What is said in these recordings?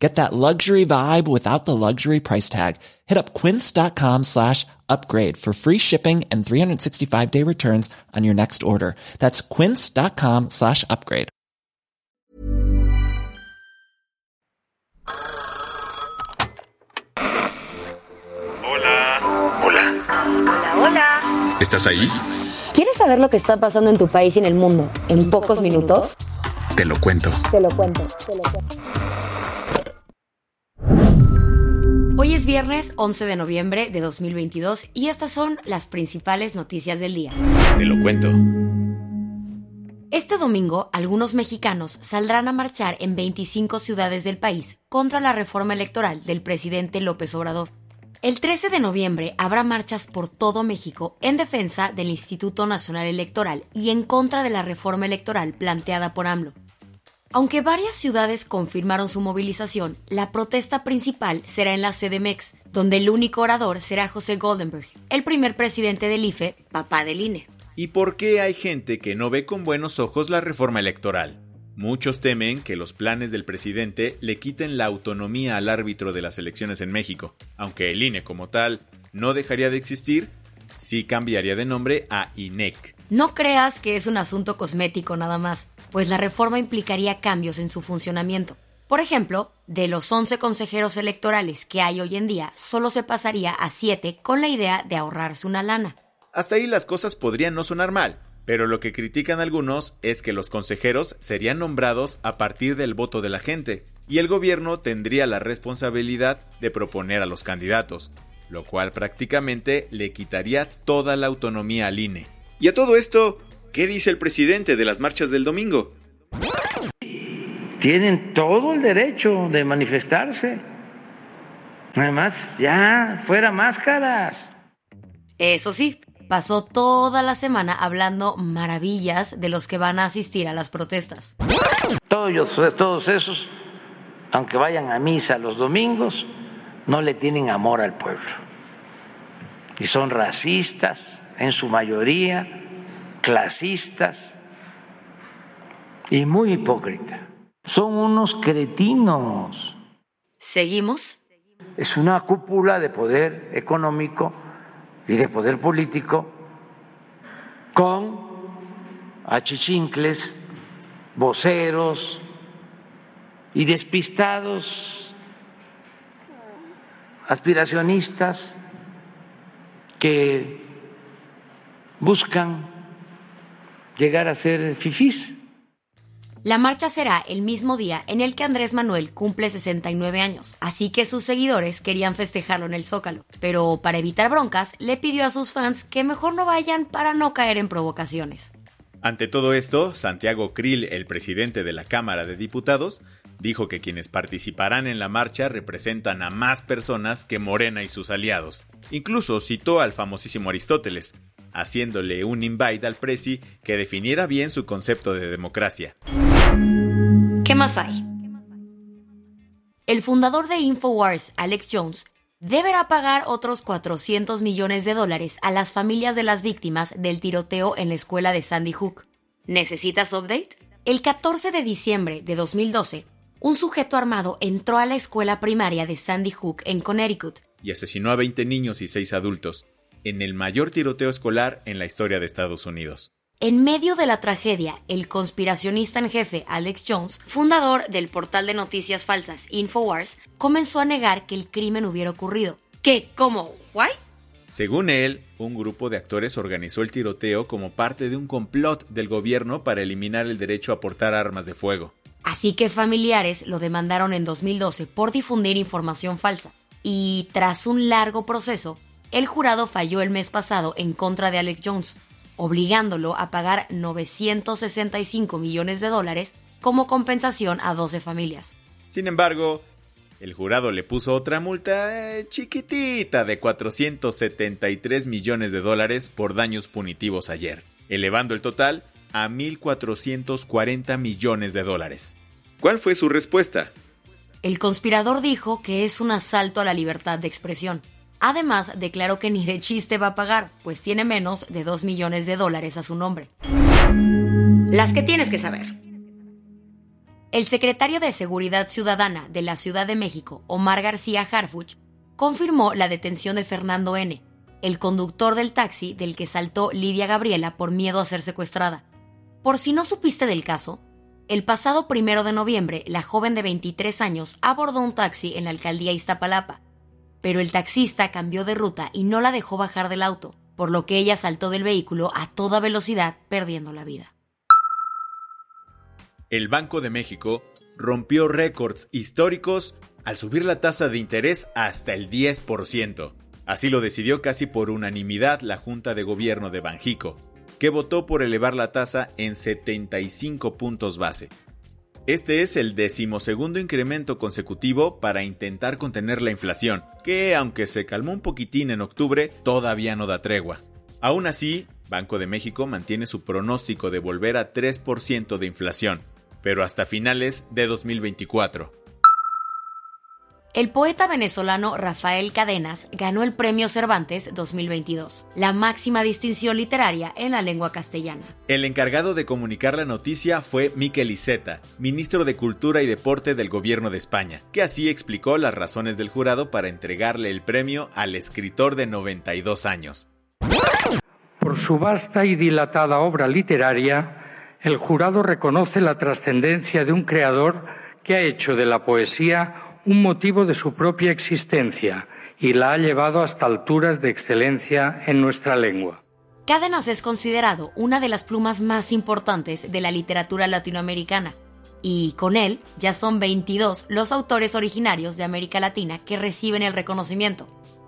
Get that luxury vibe without the luxury price tag. Hit up quince.com slash upgrade for free shipping and 365 day returns on your next order. That's quince.com slash upgrade. Hola. Hola. Hola, hola. ¿Estás ahí? ¿Quieres saber lo que está pasando en tu país y en el mundo en pocos minutos? Te lo cuento. Te lo cuento. Te lo cuento. Viernes 11 de noviembre de 2022 y estas son las principales noticias del día. Te lo cuento. Este domingo, algunos mexicanos saldrán a marchar en 25 ciudades del país contra la reforma electoral del presidente López Obrador. El 13 de noviembre habrá marchas por todo México en defensa del Instituto Nacional Electoral y en contra de la reforma electoral planteada por AMLO. Aunque varias ciudades confirmaron su movilización, la protesta principal será en la CDMX, donde el único orador será José Goldenberg, el primer presidente del IFE, papá del INE. ¿Y por qué hay gente que no ve con buenos ojos la reforma electoral? Muchos temen que los planes del presidente le quiten la autonomía al árbitro de las elecciones en México. Aunque el INE como tal no dejaría de existir, sí cambiaría de nombre a INEC. No creas que es un asunto cosmético nada más, pues la reforma implicaría cambios en su funcionamiento. Por ejemplo, de los 11 consejeros electorales que hay hoy en día, solo se pasaría a 7 con la idea de ahorrarse una lana. Hasta ahí las cosas podrían no sonar mal, pero lo que critican algunos es que los consejeros serían nombrados a partir del voto de la gente, y el gobierno tendría la responsabilidad de proponer a los candidatos, lo cual prácticamente le quitaría toda la autonomía al INE. Y a todo esto, ¿qué dice el presidente de las marchas del domingo? Tienen todo el derecho de manifestarse. Además, ya fuera máscaras. Eso sí, pasó toda la semana hablando maravillas de los que van a asistir a las protestas. Todos, ellos- todos esos, aunque vayan a misa los domingos, no le tienen amor al pueblo. Y son racistas, en su mayoría, clasistas y muy hipócritas. Son unos cretinos. ¿Seguimos? Es una cúpula de poder económico y de poder político con achichincles, voceros y despistados aspiracionistas que buscan llegar a ser fifís. La marcha será el mismo día en el que Andrés Manuel cumple 69 años, así que sus seguidores querían festejarlo en el Zócalo, pero para evitar broncas le pidió a sus fans que mejor no vayan para no caer en provocaciones. Ante todo esto, Santiago Krill, el presidente de la Cámara de Diputados, dijo que quienes participarán en la marcha representan a más personas que Morena y sus aliados. Incluso citó al famosísimo Aristóteles, haciéndole un invite al presi que definiera bien su concepto de democracia. ¿Qué más hay? El fundador de Infowars, Alex Jones, deberá pagar otros 400 millones de dólares a las familias de las víctimas del tiroteo en la escuela de Sandy Hook. ¿Necesitas update? El 14 de diciembre de 2012, un sujeto armado entró a la escuela primaria de Sandy Hook en Connecticut y asesinó a 20 niños y 6 adultos, en el mayor tiroteo escolar en la historia de Estados Unidos. En medio de la tragedia, el conspiracionista en jefe Alex Jones, fundador del portal de noticias falsas Infowars, comenzó a negar que el crimen hubiera ocurrido. ¿Qué? ¿Cómo? ¿Why? Según él, un grupo de actores organizó el tiroteo como parte de un complot del gobierno para eliminar el derecho a portar armas de fuego. Así que familiares lo demandaron en 2012 por difundir información falsa. Y tras un largo proceso, el jurado falló el mes pasado en contra de Alex Jones, obligándolo a pagar 965 millones de dólares como compensación a 12 familias. Sin embargo, el jurado le puso otra multa eh, chiquitita de 473 millones de dólares por daños punitivos ayer, elevando el total a 1.440 millones de dólares. ¿Cuál fue su respuesta? El conspirador dijo que es un asalto a la libertad de expresión. Además, declaró que ni de chiste va a pagar, pues tiene menos de 2 millones de dólares a su nombre. Las que tienes que saber. El secretario de Seguridad Ciudadana de la Ciudad de México, Omar García Harfuch, confirmó la detención de Fernando N., el conductor del taxi del que saltó Lidia Gabriela por miedo a ser secuestrada. Por si no supiste del caso, el pasado primero de noviembre, la joven de 23 años abordó un taxi en la alcaldía Iztapalapa, pero el taxista cambió de ruta y no la dejó bajar del auto, por lo que ella saltó del vehículo a toda velocidad, perdiendo la vida. El Banco de México rompió récords históricos al subir la tasa de interés hasta el 10%. Así lo decidió casi por unanimidad la Junta de Gobierno de Banjico, que votó por elevar la tasa en 75 puntos base. Este es el decimosegundo incremento consecutivo para intentar contener la inflación, que aunque se calmó un poquitín en octubre, todavía no da tregua. Aún así, Banco de México mantiene su pronóstico de volver a 3% de inflación, pero hasta finales de 2024. El poeta venezolano Rafael Cadenas ganó el Premio Cervantes 2022, la máxima distinción literaria en la lengua castellana. El encargado de comunicar la noticia fue Miquel Iceta, ministro de Cultura y Deporte del Gobierno de España, que así explicó las razones del jurado para entregarle el premio al escritor de 92 años. Por su vasta y dilatada obra literaria, el jurado reconoce la trascendencia de un creador que ha hecho de la poesía un motivo de su propia existencia y la ha llevado hasta alturas de excelencia en nuestra lengua. Cádenas es considerado una de las plumas más importantes de la literatura latinoamericana, y con él ya son 22 los autores originarios de América Latina que reciben el reconocimiento.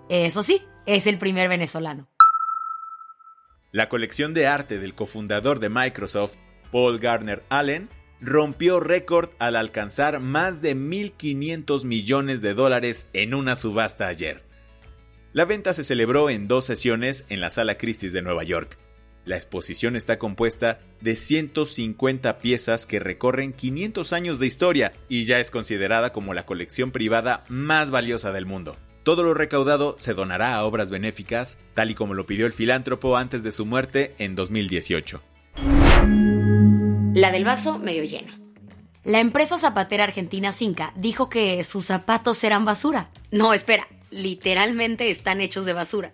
Eso sí, es el primer venezolano. La colección de arte del cofundador de Microsoft, Paul Gardner Allen, rompió récord al alcanzar más de 1.500 millones de dólares en una subasta ayer. La venta se celebró en dos sesiones en la Sala Christie's de Nueva York. La exposición está compuesta de 150 piezas que recorren 500 años de historia y ya es considerada como la colección privada más valiosa del mundo. Todo lo recaudado se donará a obras benéficas, tal y como lo pidió el filántropo antes de su muerte en 2018. La del vaso medio lleno. La empresa zapatera argentina Cinca dijo que sus zapatos eran basura. No, espera, literalmente están hechos de basura.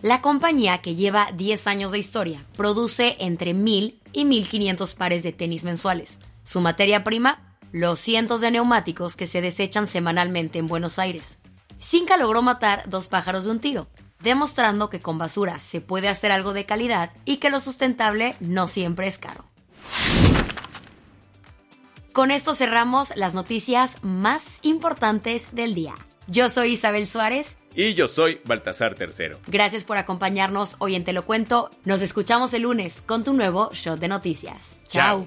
La compañía, que lleva 10 años de historia, produce entre 1.000 y 1.500 pares de tenis mensuales. Su materia prima, los cientos de neumáticos que se desechan semanalmente en Buenos Aires. Cinca logró matar dos pájaros de un tiro, demostrando que con basura se puede hacer algo de calidad y que lo sustentable no siempre es caro. Con esto cerramos las noticias más importantes del día. Yo soy Isabel Suárez. Y yo soy Baltasar Tercero. Gracias por acompañarnos hoy en Te lo cuento. Nos escuchamos el lunes con tu nuevo show de noticias. Chao.